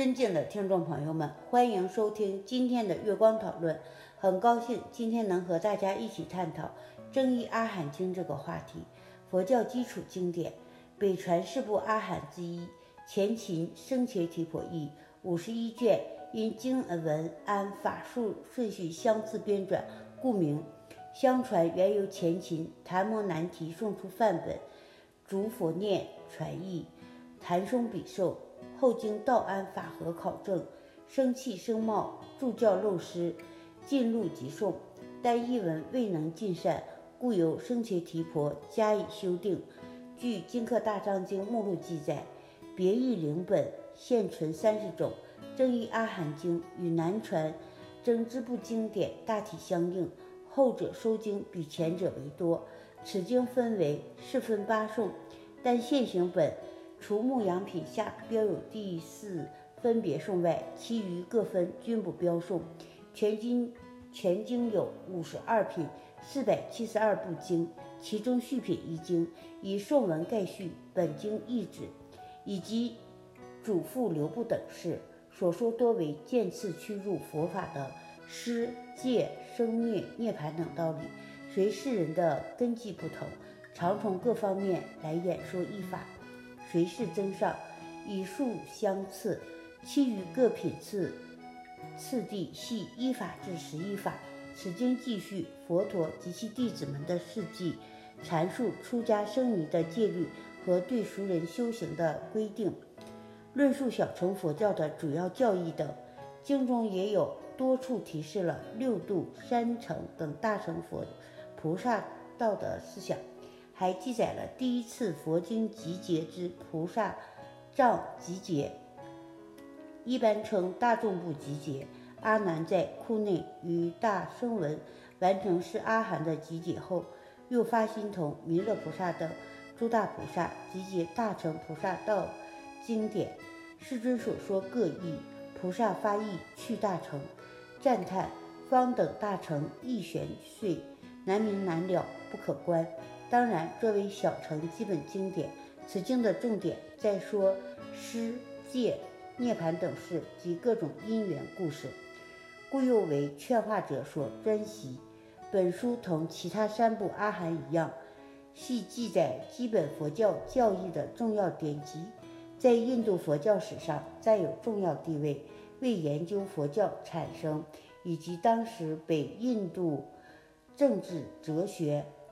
尊敬的听众朋友们，欢迎收听今天的月光讨论。很高兴今天能和大家一起探讨《正一阿含经》这个话题。佛教基础经典，北传四部阿含之一，前秦生前提婆译，五十一卷，因经文按法术顺序相次编纂，故名。相传原由前秦昙摩难提送出范本，竺佛念传译，谭松笔授。后经道安法和考证，生气生貌，助教漏失，进入即诵，但译文未能尽善，故由生前提婆加以修订。据《经课大藏经》目录记载，别译灵本现存三十种，正译阿含经与南传真支部经典大体相应，后者收经比前者为多。此经分为四分八颂，但现行本。除牧羊品下标有第四分别送外，其余各分均不标送。全经全经有五十二品，四百七十二部经，其中续品一经，以颂文概叙本经意旨，以及主父留部等事。所说多为渐次驱入佛法的施戒生灭涅槃等道理，随世人的根基不同，常从各方面来演说一法。随事增上，以数相次，其余各品次次第系依法至十一法。此经继续佛陀及其弟子们的事迹，阐述出家僧尼的戒律和对俗人修行的规定，论述小乘佛教的主要教义等。经中也有多处提示了六度、三乘等大乘佛菩萨道的思想。还记载了第一次佛经集结之菩萨藏集结，一般称大众部集结。阿难在窟内与大声闻完成是阿含的集结后，又发心同弥勒菩萨等诸大菩萨集结大乘菩萨道经典。世尊所说各异，菩萨发意去大乘，赞叹方等大乘亦玄碎，难明难了，不可观。当然，作为小乘基本经典，此经的重点在说施戒、涅槃等事及各种因缘故事，故又为劝化者所专习。本书同其他三部阿含一样，系记载基本佛教教义的重要典籍，在印度佛教史上占有重要地位，为研究佛教产生以及当时北印度政治、哲学。